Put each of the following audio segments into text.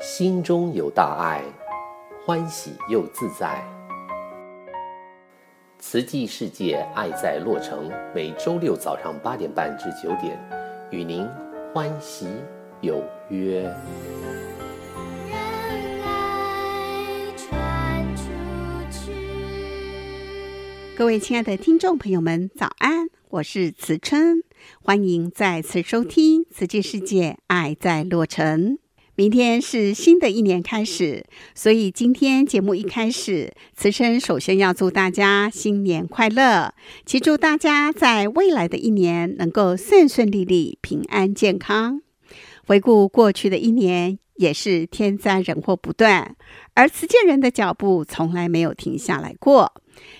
心中有大爱，欢喜又自在。慈济世界爱在洛城，每周六早上八点半至九点，与您欢喜有约。各位亲爱的听众朋友们，早安！我是慈春，欢迎再次收听《慈济世界爱在洛城》。明天是新的一年开始，所以今天节目一开始，慈春首先要祝大家新年快乐，祈祝大家在未来的一年能够顺顺利利、平安健康。回顾过去的一年，也是天灾人祸不断，而慈济人的脚步从来没有停下来过。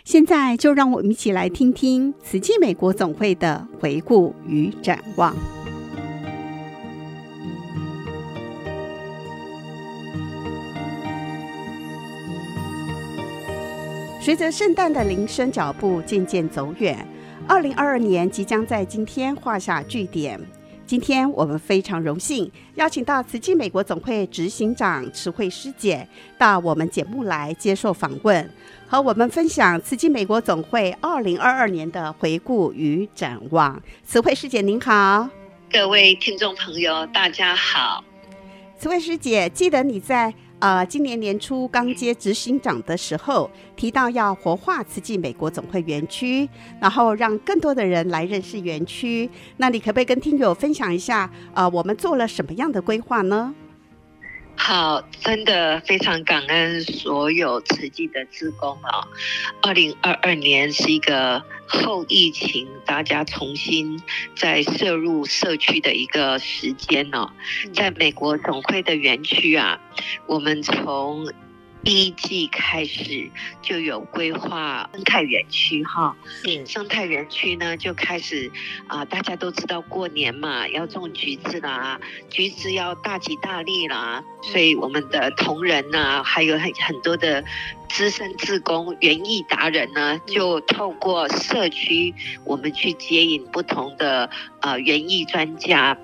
现在就让我们一起来听听慈济美国总会的回顾与展望。随着圣诞的铃声，脚步渐渐走远，二零二二年即将在今天画下句点。今天我们非常荣幸邀请到慈济美国总会执行长慈惠师姐到我们节目来接受访问，和我们分享慈济美国总会二零二二年的回顾与展望。慈惠师姐您好，各位听众朋友大家好。慈惠师姐，记得你在。呃，今年年初刚接执行长的时候，提到要活化慈济美国总会园区，然后让更多的人来认识园区。那你可不可以跟听友分享一下，呃，我们做了什么样的规划呢？好，真的非常感恩所有慈济的职工啊！二零二二年是一个后疫情，大家重新再涉入社区的一个时间呢。在美国总会的园区啊，我们从第一季开始就有规划生态园区哈，嗯，生态园区呢就开始啊、呃，大家都知道过年嘛，要种橘子啦，橘子要大吉大利啦，所以我们的同仁呐、啊，还有很很多的资深志工、园艺达人呢，就透过社区，我们去接引不同的呃园艺专家。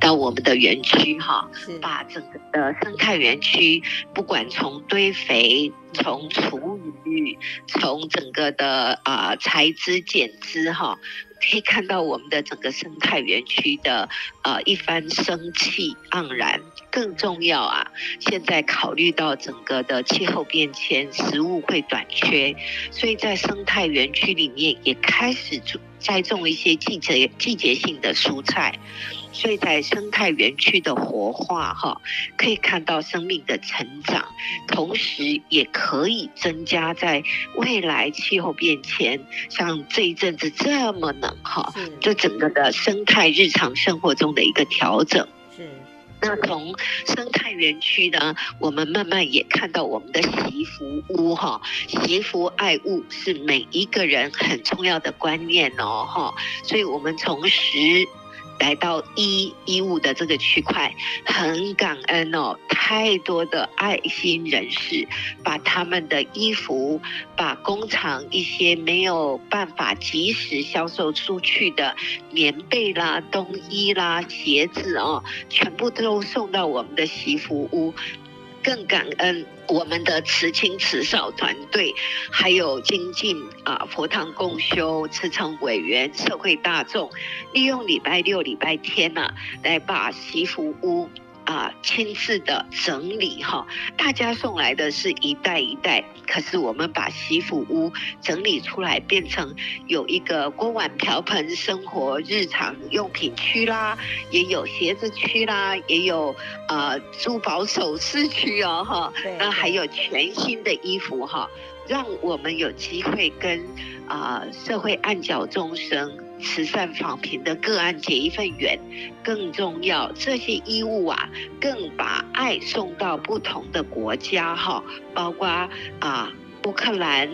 到我们的园区哈，把整个的生态园区，不管从堆肥、从厨余、从整个的啊、呃、材质减资哈，可以看到我们的整个生态园区的呃一番生气盎然。更重要啊，现在考虑到整个的气候变迁，食物会短缺，所以在生态园区里面也开始栽种一些季节季节性的蔬菜。所以在生态园区的活化，哈，可以看到生命的成长，同时也可以增加在未来气候变迁，像这一阵子这么冷，哈，就整个的生态日常生活中的一个调整。那从生态园区呢，我们慢慢也看到我们的惜福屋，哈，惜福爱物是每一个人很重要的观念哦，哈，所以我们从十。来到衣衣物的这个区块，很感恩哦，太多的爱心人士把他们的衣服，把工厂一些没有办法及时销售出去的棉被啦、冬衣啦、鞋子哦，全部都送到我们的洗服屋。更感恩我们的慈亲慈少团队，还有精进啊佛堂共修、慈诚委员、社会大众，利用礼拜六、礼拜天呐、来把西服屋。啊，亲自的整理哈，大家送来的是一袋一袋，可是我们把惜福屋整理出来，变成有一个锅碗瓢盆生活日常用品区啦，也有鞋子区啦，也有呃珠宝首饰区哦哈，那还有全新的衣服哈，让我们有机会跟啊、呃、社会暗角众生。慈善访贫的个案结一份缘，更重要，这些衣物啊，更把爱送到不同的国家哈，包括啊乌克兰，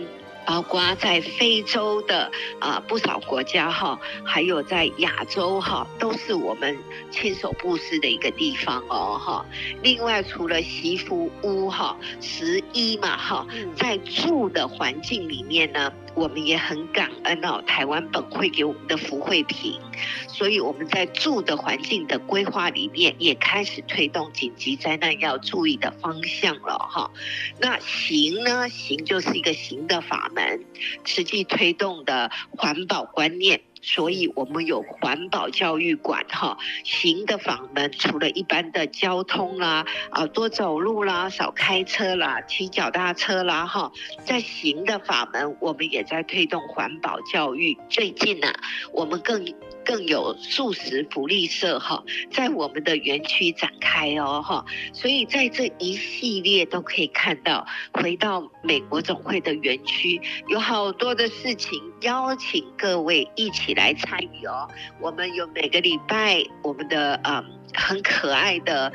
包括在非洲的啊不少国家哈，还有在亚洲哈，都是我们亲手布施的一个地方哦哈。另外，除了惜福屋哈，食衣嘛哈，在住的环境里面呢。我们也很感恩哦，台湾本会给我们的福惠品，所以我们在住的环境的规划里面也开始推动紧急灾难要注意的方向了哈。那行呢？行就是一个行的法门，实际推动的环保观念。所以我们有环保教育馆哈，行的法门，除了一般的交通啦，啊多走路啦，少开车啦，骑脚踏车啦哈，在行的法门，我们也在推动环保教育。最近呢，我们更。更有素食福利社哈，在我们的园区展开哦哈，所以在这一系列都可以看到，回到美国总会的园区，有好多的事情邀请各位一起来参与哦。我们有每个礼拜我们的嗯很可爱的。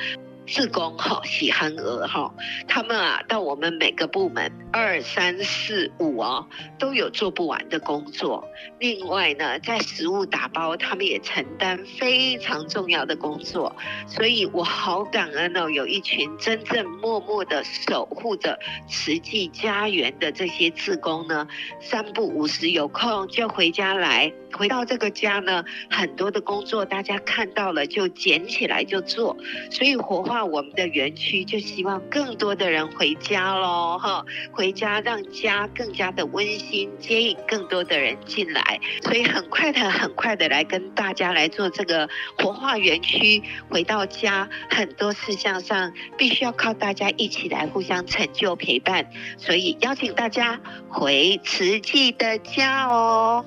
自工哈，喜憨儿哈，他们啊到我们每个部门二三四五哦，都有做不完的工作。另外呢，在食物打包，他们也承担非常重要的工作。所以我好感恩哦，有一群真正默默的守护着慈济家园的这些自工呢，三不五时有空就回家来。回到这个家呢，很多的工作大家看到了就捡起来就做，所以活化我们的园区，就希望更多的人回家喽，哈，回家让家更加的温馨，接引更多的人进来，所以很快的很快的来跟大家来做这个活化园区。回到家，很多事项上必须要靠大家一起来互相成就陪伴，所以邀请大家回慈济的家哦。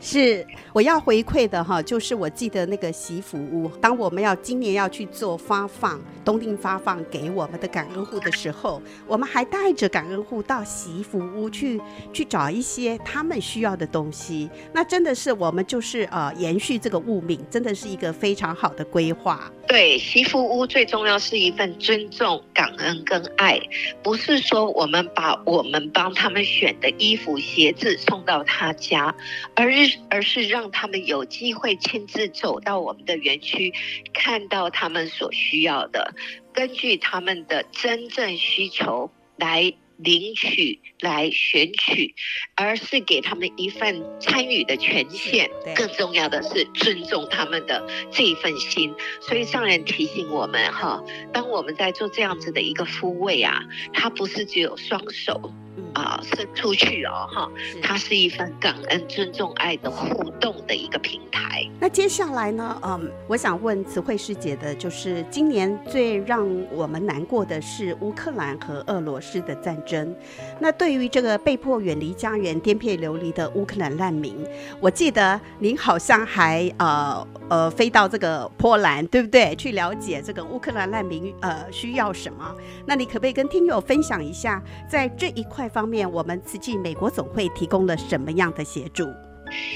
是我要回馈的哈，就是我记得那个洗衣服屋，当我们要今年要去做发放，东定发放给我们的感恩户的时候，我们还带着感恩户到洗衣服屋去去找一些他们需要的东西。那真的是我们就是呃延续这个物命，真的是一个非常好的规划。对，惜福屋最重要是一份尊重、感恩跟爱，不是说我们把我们帮他们选的衣服、鞋子送到他家，而而是让他们有机会亲自走到我们的园区，看到他们所需要的，根据他们的真正需求来领取、来选取，而是给他们一份参与的权限。更重要的是尊重他们的这一份心。所以上人提醒我们哈，当我们在做这样子的一个复位啊，它不是只有双手。啊，伸出去哦，哈，它是一份感恩、尊重、爱的互动的一个平台。那接下来呢，嗯，我想问慈惠师姐的，就是今年最让我们难过的是乌克兰和俄罗斯的战争。那对于这个被迫远离家园、颠沛流离的乌克兰难民，我记得您好像还呃呃飞到这个波兰，对不对？去了解这个乌克兰难民呃需要什么？那你可不可以跟听友分享一下，在这一块方面？方面，我们慈济美国总会提供了什么样的协助？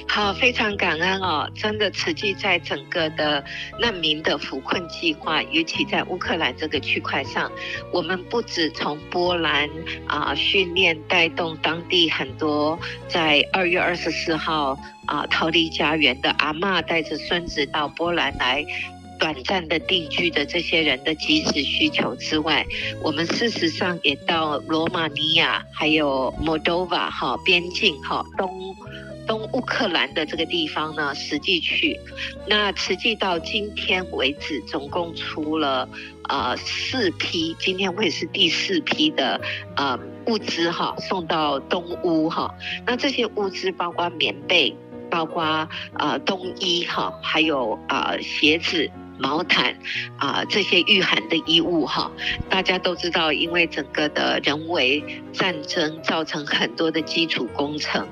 好，非常感恩哦！真的，慈济在整个的难民的扶困计划，尤其在乌克兰这个区块上，我们不止从波兰啊训练带动当地很多，在二月二十四号啊逃离家园的阿嬷带着孙子到波兰来。短暂的定居的这些人的即时需求之外，我们事实上也到罗马尼亚，还有 Moldova 哈边境哈东东乌克兰的这个地方呢，实际去。那实际到今天为止，总共出了呃四批，今天会是第四批的呃物资哈送到东乌哈。那这些物资包括棉被，包括呃冬衣哈，还有呃鞋子。毛毯啊，这些御寒的衣物哈，大家都知道，因为整个的人为战争造成很多的基础工程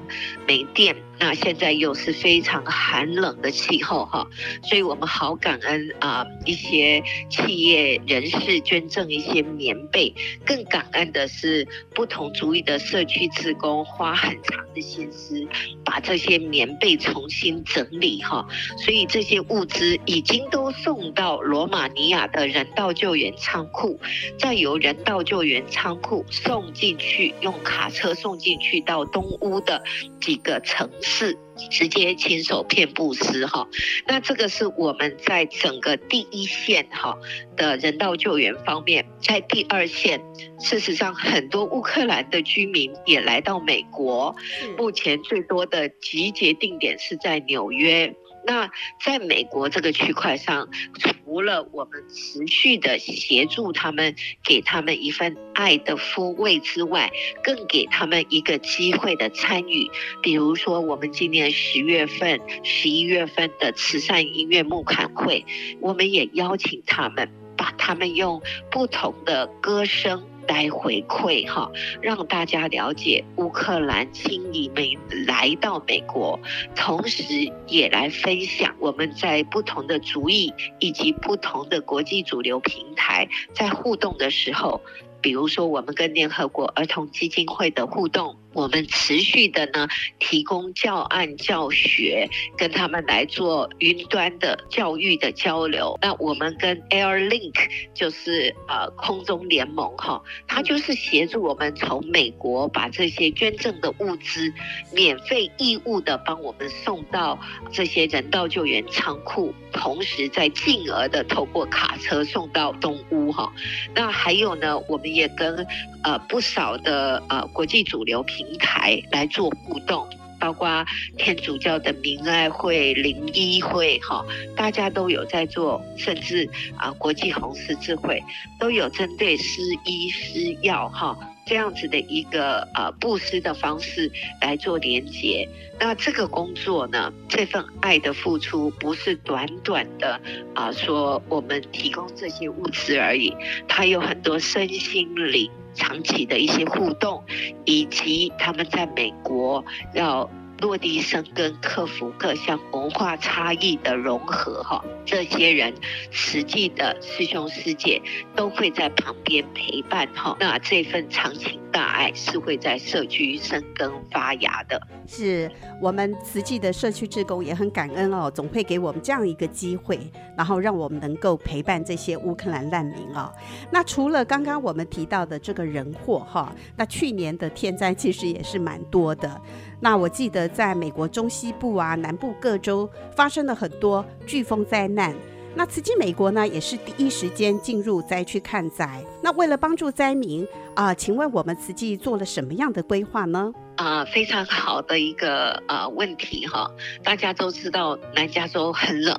没电。那现在又是非常寒冷的气候哈，所以我们好感恩啊，一些企业人士捐赠一些棉被，更感恩的是不同族裔的社区职工花很长的心思，把这些棉被重新整理哈，所以这些物资已经都送到罗马尼亚的人道救援仓库，再由人道救援仓库送进去，用卡车送进去到东乌的几个城市。式，直接亲手骗布施哈。那这个是我们在整个第一线哈的人道救援方面，在第二线，事实上很多乌克兰的居民也来到美国，目前最多的集结定点是在纽约。那在美国这个区块上，除了我们持续的协助他们，给他们一份爱的抚慰之外，更给他们一个机会的参与。比如说，我们今年十月份、十一月份的慈善音乐募款会，我们也邀请他们，把他们用不同的歌声。来回馈哈，让大家了解乌克兰青移民来到美国，同时也来分享我们在不同的族裔以及不同的国际主流平台在互动的时候，比如说我们跟联合国儿童基金会的互动。我们持续的呢，提供教案教学，跟他们来做云端的教育的交流。那我们跟 AirLink 就是呃空中联盟哈，他就是协助我们从美国把这些捐赠的物资免费义务的帮我们送到这些人道救援仓库，同时再进而的透过卡车送到东乌哈。那还有呢，我们也跟呃不少的呃国际主流平台来做互动，包括天主教的明爱会、灵医会，哈，大家都有在做，甚至啊，国际红十字会都有针对施医施药，哈，这样子的一个呃布施的方式来做连接。那这个工作呢，这份爱的付出不是短短的啊，说我们提供这些物资而已，它有很多身心灵。长期的一些互动，以及他们在美国要落地生根，克服各项文化差异的融合，哈，这些人实际的师兄师姐都会在旁边陪伴，哈，那这份长情大爱是会在社区生根发芽的。是我们慈济的社区志工也很感恩哦，总会给我们这样一个机会，然后让我们能够陪伴这些乌克兰难民哦。那除了刚刚我们提到的这个人祸哈，那去年的天灾其实也是蛮多的。那我记得在美国中西部啊、南部各州发生了很多飓风灾难。那慈济美国呢，也是第一时间进入灾区看灾。那为了帮助灾民啊、呃，请问我们慈济做了什么样的规划呢？啊、呃，非常好的一个呃问题哈。大家都知道南加州很冷，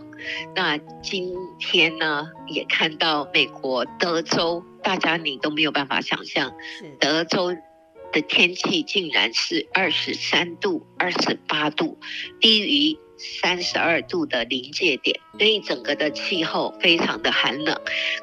那今天呢也看到美国德州，大家你都没有办法想象，德州的天气竟然是二十三度、二十八度，低于。三十二度的临界点，所以整个的气候非常的寒冷，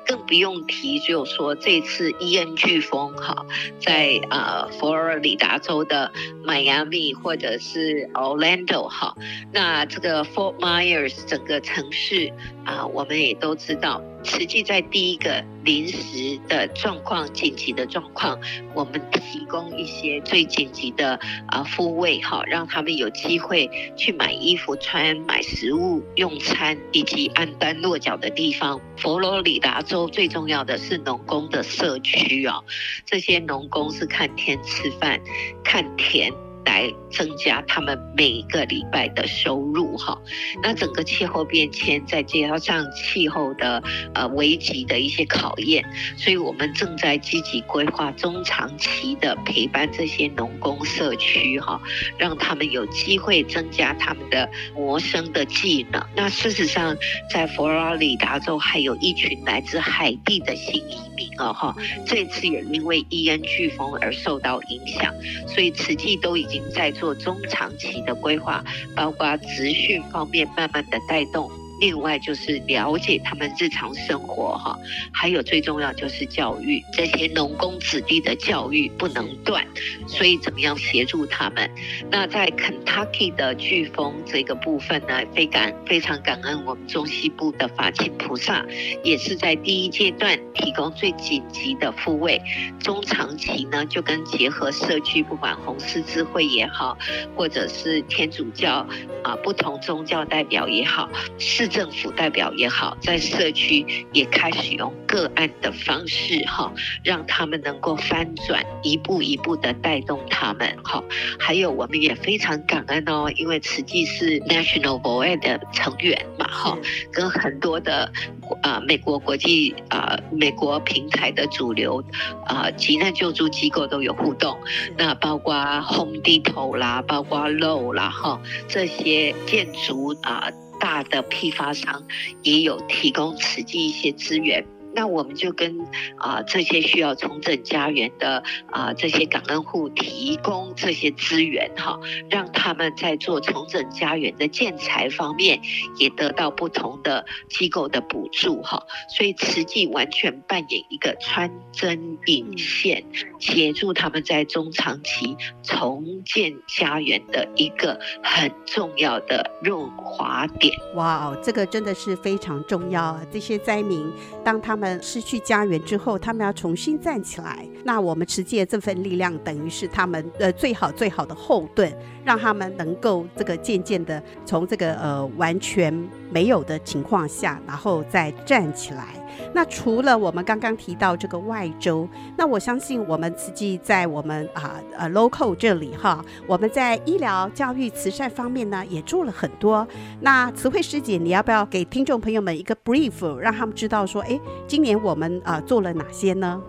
更不用提，就说这次伊恩飓风哈，在呃佛罗里达州的迈阿密或者是 Orlando 哈，那这个 Fort Myers 整个城市啊，我们也都知道。实际在第一个临时的状况、紧急的状况，我们提供一些最紧急的啊复位哈，让他们有机会去买衣服穿、买食物用餐，以及安端落脚的地方。佛罗里达州最重要的是农工的社区哦，这些农工是看天吃饭，看田。来增加他们每一个礼拜的收入哈，那整个气候变迁再加上气候的呃危机的一些考验，所以我们正在积极规划中长期的陪伴这些农工社区哈，让他们有机会增加他们的谋生的技能。那事实上，在佛罗里达州还有一群来自海地的新移民啊哈，这次也因为伊恩飓风而受到影响，所以慈济都已经。在做中长期的规划，包括职训方面慢慢的带动。另外就是了解他们日常生活哈，还有最重要就是教育，这些农工子弟的教育不能断，所以怎么样协助他们？那在 Kentucky 的飓风这个部分呢，非感非常感恩我们中西部的法亲菩萨，也是在第一阶段提供最紧急的复位，中长期呢就跟结合社区，不管红十字会也好，或者是天主教啊不同宗教代表也好，是。市政府代表也好，在社区也开始用个案的方式哈，让他们能够翻转，一步一步的带动他们哈。还有我们也非常感恩哦，因为慈济是 National Voice 的成员嘛哈，跟很多的啊美国国际啊美国平台的主流啊急难救助机构都有互动，那包括 Home Depot 啦，包括 Low 啦哈，这些建筑啊。大的批发商也有提供慈济一些资源。那我们就跟啊、呃、这些需要重整家园的啊、呃、这些感恩户提供这些资源哈，让他们在做重整家园的建材方面也得到不同的机构的补助哈。所以慈济完全扮演一个穿针引线，协助他们在中长期重建家园的一个很重要的润滑点。哇哦，这个真的是非常重要啊。这些灾民当他们失去家园之后，他们要重新站起来。那我们持戒这份力量，等于是他们呃最好最好的后盾，让他们能够这个渐渐的从这个呃完全没有的情况下，然后再站起来。那除了我们刚刚提到这个外州，那我相信我们慈济在我们啊呃 local 这里哈，我们在医疗、教育、慈善方面呢也做了很多。那慈惠师姐，你要不要给听众朋友们一个 brief，让他们知道说，哎，今年我们啊做了哪些呢？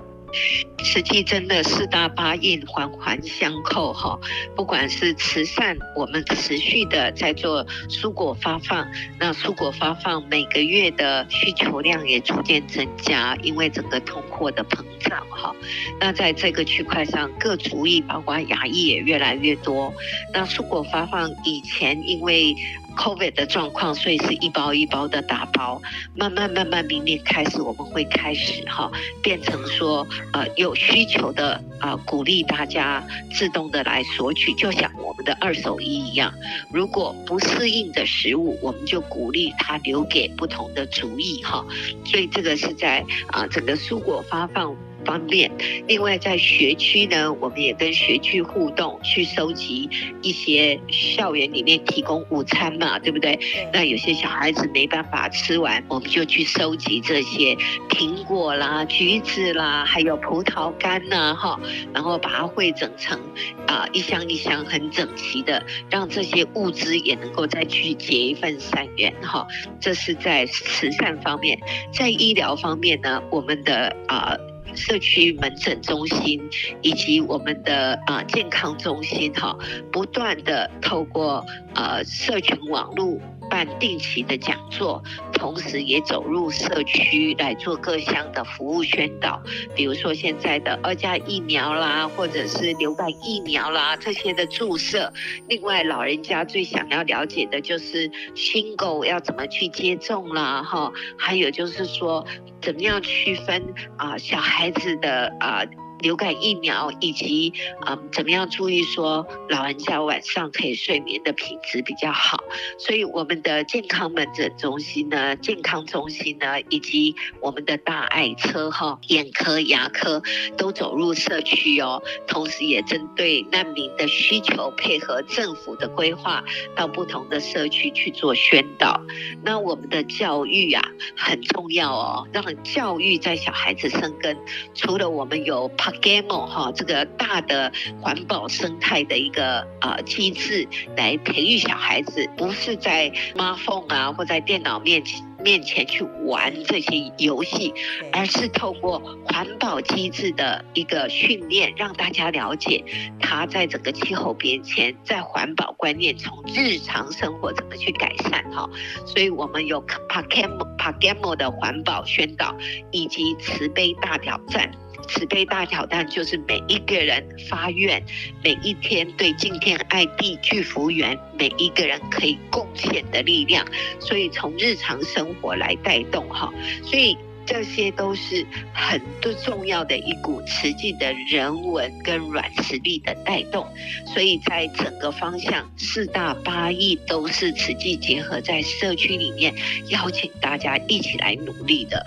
实际真的四大八印环环相扣哈，不管是慈善，我们持续的在做蔬果发放，那蔬果发放每个月的需求量也逐渐增加，因为整个通货的膨胀哈。那在这个区块上，各族裔包括亚裔也越来越多。那蔬果发放以前因为 COVID 的状况，所以是一包一包的打包。慢慢慢慢，明年开始我们会开始哈，变成说呃有需求的啊、鼓励大家自动的来索取，就像我们的二手衣一样。如果不适应的食物，我们就鼓励他留给不同的族裔哈。所以这个是在啊、整个蔬果发放。方面，另外在学区呢，我们也跟学区互动，去收集一些校园里面提供午餐嘛，对不对？那有些小孩子没办法吃完，我们就去收集这些苹果啦、橘子啦，还有葡萄干呐，哈，然后把它汇整成啊一箱一箱很整齐的，让这些物资也能够再去结一份善缘，哈。这是在慈善方面，在医疗方面呢，我们的啊。社区门诊中心以及我们的啊健康中心哈，不断的透过呃社群网络办定期的讲座，同时也走入社区来做各项的服务宣导，比如说现在的二价疫苗啦，或者是流感疫苗啦这些的注射。另外，老人家最想要了解的就是新狗要怎么去接种啦，哈，还有就是说。怎么样区分啊、小孩子的啊、流感疫苗，以及啊、怎么样注意说老人家晚上可以睡眠的品质比较好？所以我们的健康门诊中心呢，健康中心呢，以及我们的大爱车哈，眼科、牙科都走入社区哦，同时也针对难民的需求，配合政府的规划，到不同的社区去做宣导。那我们的教育啊很重要哦，让教育在小孩子生根。除了我们有 Pagamo 哈这个大的环保生态的一个呃机制来培育小孩子，不是在 smartphone 啊或在电脑面前。面前去玩这些游戏，而是透过环保机制的一个训练，让大家了解它在整个气候变迁，在环保观念从日常生活怎么去改善哈。所以我们有 Pagamo Pagamo 的环保宣导，以及慈悲大挑战。慈悲大挑战就是每一个人发愿，每一天对敬天爱地去福缘，每一个人可以贡献的力量。所以从日常生活来带动哈，所以这些都是很多重要的一股慈济的人文跟软实力的带动。所以在整个方向四大八义都是慈济结合在社区里面，邀请大家一起来努力的。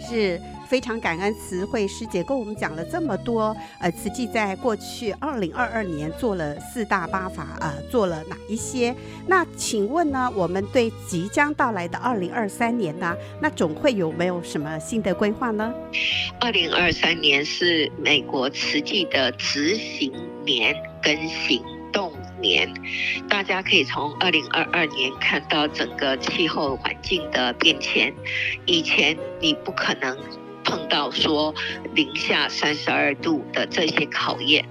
是。非常感恩慈惠师姐跟我们讲了这么多。呃，慈济在过去二零二二年做了四大八法，呃，做了哪一些？那请问呢，我们对即将到来的二零二三年呢，那总会有没有什么新的规划呢？二零二三年是美国慈济的执行年跟行动年，大家可以从二零二二年看到整个气候环境的变迁。以前你不可能碰到说零下三十二度的这些考验，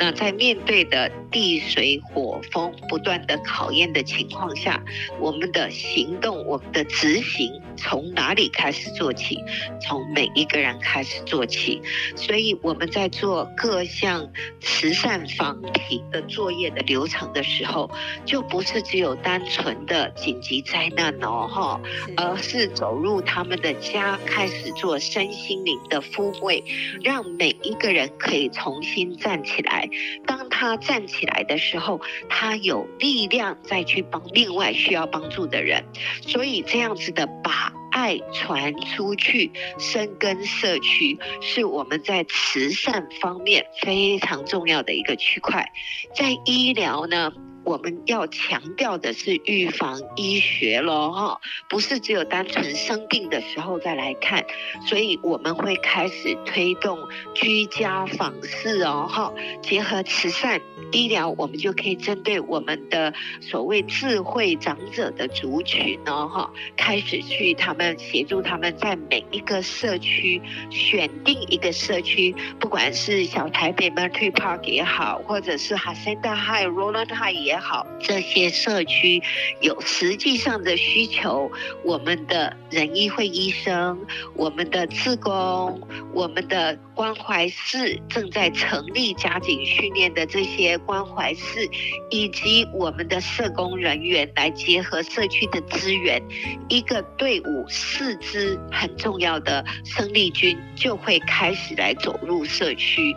那在面对的地水火风不断的考验的情况下，我们的行动，我们的执行。从哪里开始做起？从每一个人开始做起。所以我们在做各项慈善防体的作业的流程的时候，就不是只有单纯的紧急灾难哦，哈，而是走入他们的家，开始做身心灵的抚慰，让每一个人可以重新站起来。当他站起来的时候，他有力量再去帮另外需要帮助的人。所以这样子的把。爱传出去，深耕社区，是我们在慈善方面非常重要的一个区块。在医疗呢，我们要强调的是预防医学咯，哈，不是只有单纯生病的时候再来看，所以我们会开始推动居家访视哦，哈，结合慈善医疗，我们就可以针对我们的所谓智慧长者的族群哦，哈，开始去他们协助他们在每一个社区选定一个社区，不管是小台北嘛 Tree Park 也好，或者是 Hacienda High、Roland High 也。也好，这些社区有实际上的需求，我们的仁医会医生、我们的志工、我们的关怀室正在成立加紧训练的这些关怀室，以及我们的社工人员来结合社区的资源，一个队伍四支很重要的生力军就会开始来走入社区。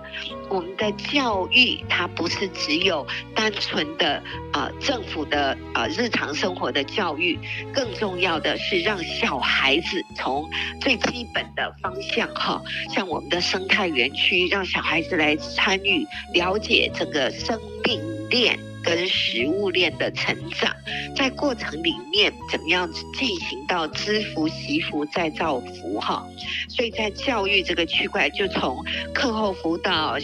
我们的教育它不是只有单纯的。啊、政府的啊、日常生活的教育，更重要的是让小孩子从最基本的方向哈，像我们的生态园区，让小孩子来参与了解这个生命链。跟食物链的成长，在过程里面怎么样进行到知福、惜福再造福哈？所以在教育这个区块，就从课后辅导、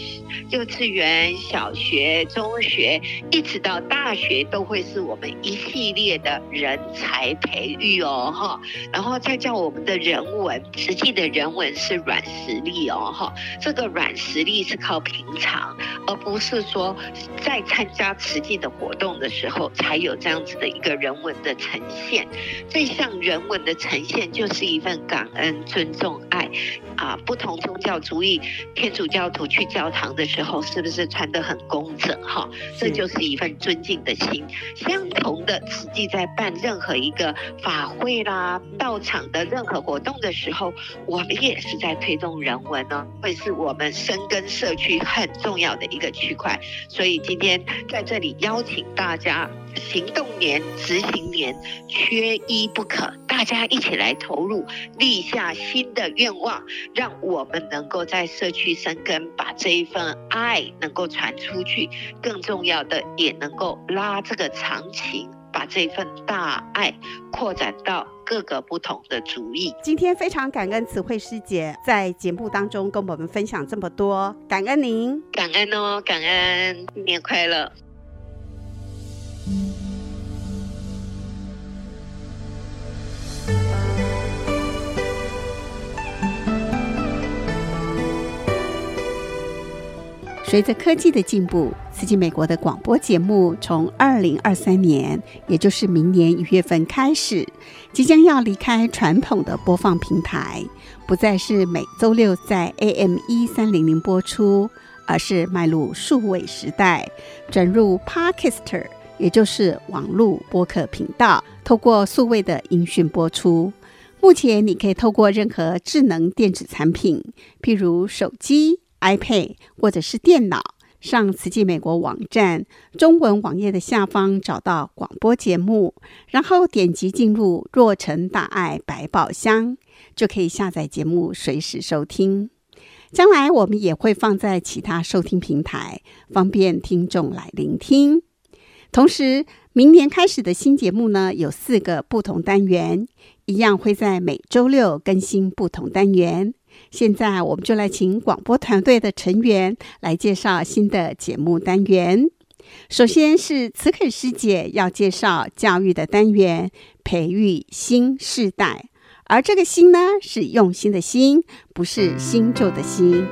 幼稚园、小学、中学，一直到大学，都会是我们一系列的人才培育哦哈。然后再叫我们的人文，实际的人文是软实力哦哈。这个软实力是靠平常，而不是说在参加实际。的活动的时候，才有这样子的一个人文的呈现。这项人文的呈现，就是一份感恩、尊重、爱。啊，不同宗教主义，天主教徒去教堂的时候，是不是穿得很工整？哈，这就是一份尊敬的心。相同的，实际在办任何一个法会啦、道场的任何活动的时候，我们也是在推动人文呢，会是我们深耕社区很重要的一个区块。所以今天在这里。邀请大家，行动年、执行年，缺一不可。大家一起来投入，立下新的愿望，让我们能够在社区生根，把这一份爱能够传出去。更重要的，也能够拉这个长情，把这份大爱扩展到各个不同的族裔。今天非常感恩慈惠师姐在节目当中跟我们分享这么多，感恩您，感恩哦，感恩，新年快乐。随着科技的进步，刺激美国的广播节目从二零二三年，也就是明年一月份开始，即将要离开传统的播放平台，不再是每周六在 AM 一三零零播出，而是迈入数位时代，转入 Podcaster，也就是网络播客频道，透过数位的音讯播出。目前你可以透过任何智能电子产品，譬如手机。iPad 或者是电脑，上慈济美国网站中文网页的下方找到广播节目，然后点击进入“若成大爱百宝箱”，就可以下载节目，随时收听。将来我们也会放在其他收听平台，方便听众来聆听。同时，明年开始的新节目呢，有四个不同单元，一样会在每周六更新不同单元。现在我们就来请广播团队的成员来介绍新的节目单元。首先是慈肯师姐要介绍教育的单元，培育新世代。而这个“新”呢，是用心的“心”，不是新旧的“新”。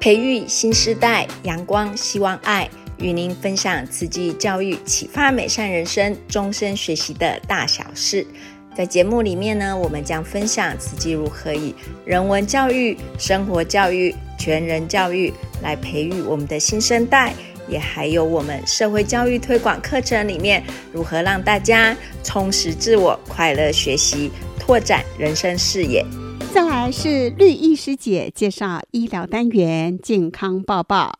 培育新世代，阳光希望爱，与您分享慈济教育启发美善人生、终身学习的大小事。在节目里面呢，我们将分享慈济如何以人文教育、生活教育、全人教育来培育我们的新生代。也还有我们社会教育推广课程里面，如何让大家充实自我、快乐学习、拓展人生视野。再来是绿意师姐介绍医疗单元健康报报，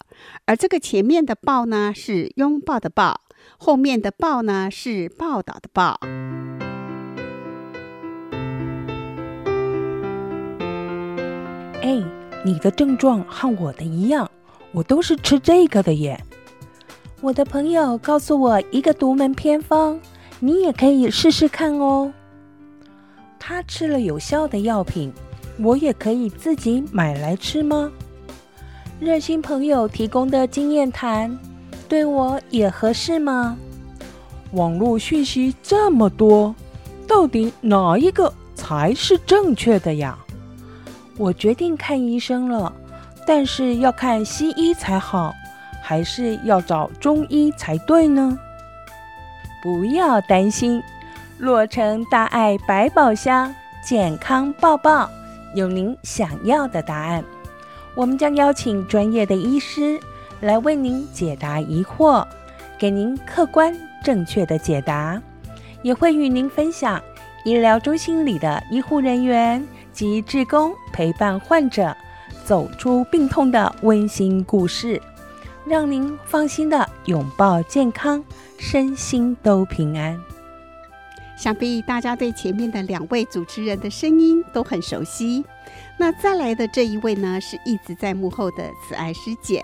而这个前面的报呢是拥抱的抱，后面的报呢是报道的报。哎，你的症状和我的一样，我都是吃这个的耶。我的朋友告诉我一个独门偏方，你也可以试试看哦。他吃了有效的药品，我也可以自己买来吃吗？热心朋友提供的经验谈，对我也合适吗？网络讯息这么多，到底哪一个才是正确的呀？我决定看医生了，但是要看西医才好。还是要找中医才对呢？不要担心，洛成大爱百宝箱健康报报有您想要的答案。我们将邀请专业的医师来为您解答疑惑，给您客观正确的解答，也会与您分享医疗中心里的医护人员及职工陪伴患者走出病痛的温馨故事。让您放心的拥抱健康，身心都平安。想必大家对前面的两位主持人的声音都很熟悉。那再来的这一位呢，是一直在幕后的慈爱师姐，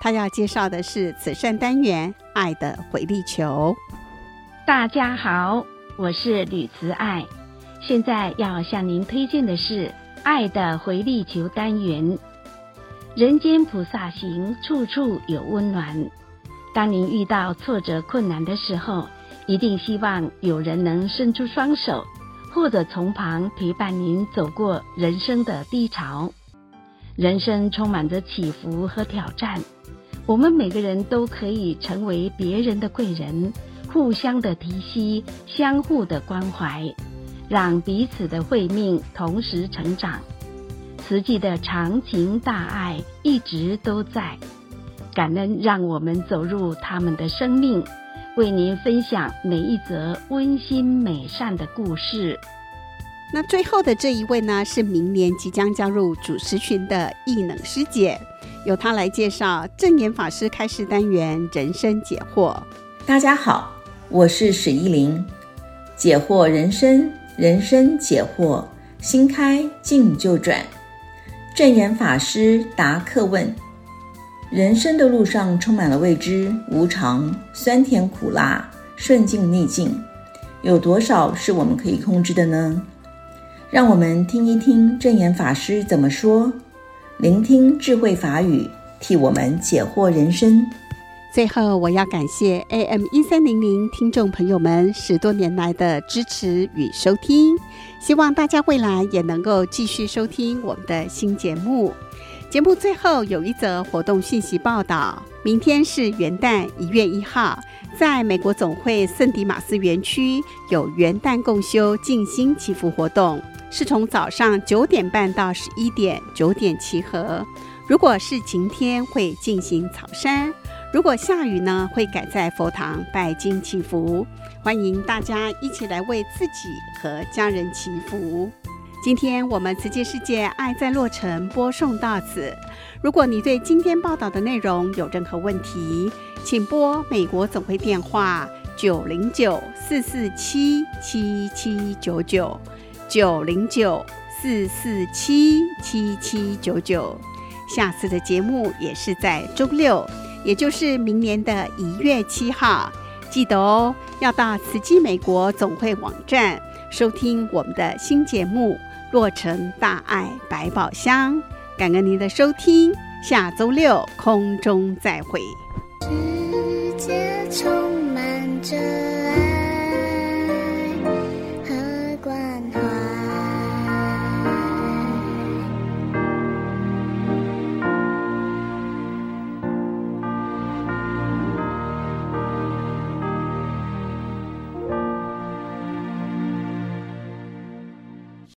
她要介绍的是慈善单元“爱的回力球”。大家好，我是吕慈爱，现在要向您推荐的是“爱的回力球”单元。人间菩萨行，处处有温暖。当您遇到挫折困难的时候，一定希望有人能伸出双手，或者从旁陪伴您走过人生的低潮。人生充满着起伏和挑战，我们每个人都可以成为别人的贵人，互相的提携，相互的关怀，让彼此的慧命同时成长。慈济的长情大爱一直都在，感恩让我们走入他们的生命，为您分享每一则温馨美善的故事。那最后的这一位呢，是明年即将加入主持群的艺能师姐，由她来介绍正言法师开示单元人生解惑。大家好，我是史依林，解惑人生，人生解惑，心开境就转。正言法师答客问：人生的路上充满了未知、无常、酸甜苦辣、顺境逆境，有多少是我们可以控制的呢？让我们听一听证严法师怎么说，聆听智慧法语，替我们解惑人生。最后，我要感谢 AM 一三零零听众朋友们十多年来的支持与收听，希望大家未来也能够继续收听我们的新节目。节目最后有一则活动信息报道：明天是元旦一月一号，在美国总会圣迪马斯园区有元旦共修静心祈福活动，是从早上九点半到十一点，九点集合。如果是晴天，会进行草山。如果下雨呢，会改在佛堂拜经祈福，欢迎大家一起来为自己和家人祈福。今天我们慈济世界爱在洛城播送到此。如果你对今天报道的内容有任何问题，请拨美国总会电话九零九四四七七七九九九零九四四七七七九九。下次的节目也是在周六，也就是明年的一月七号。记得哦，要到慈济美国总会网站收听我们的新节目。洛城大爱百宝箱，感恩您的收听，下周六空中再会。世界充满着。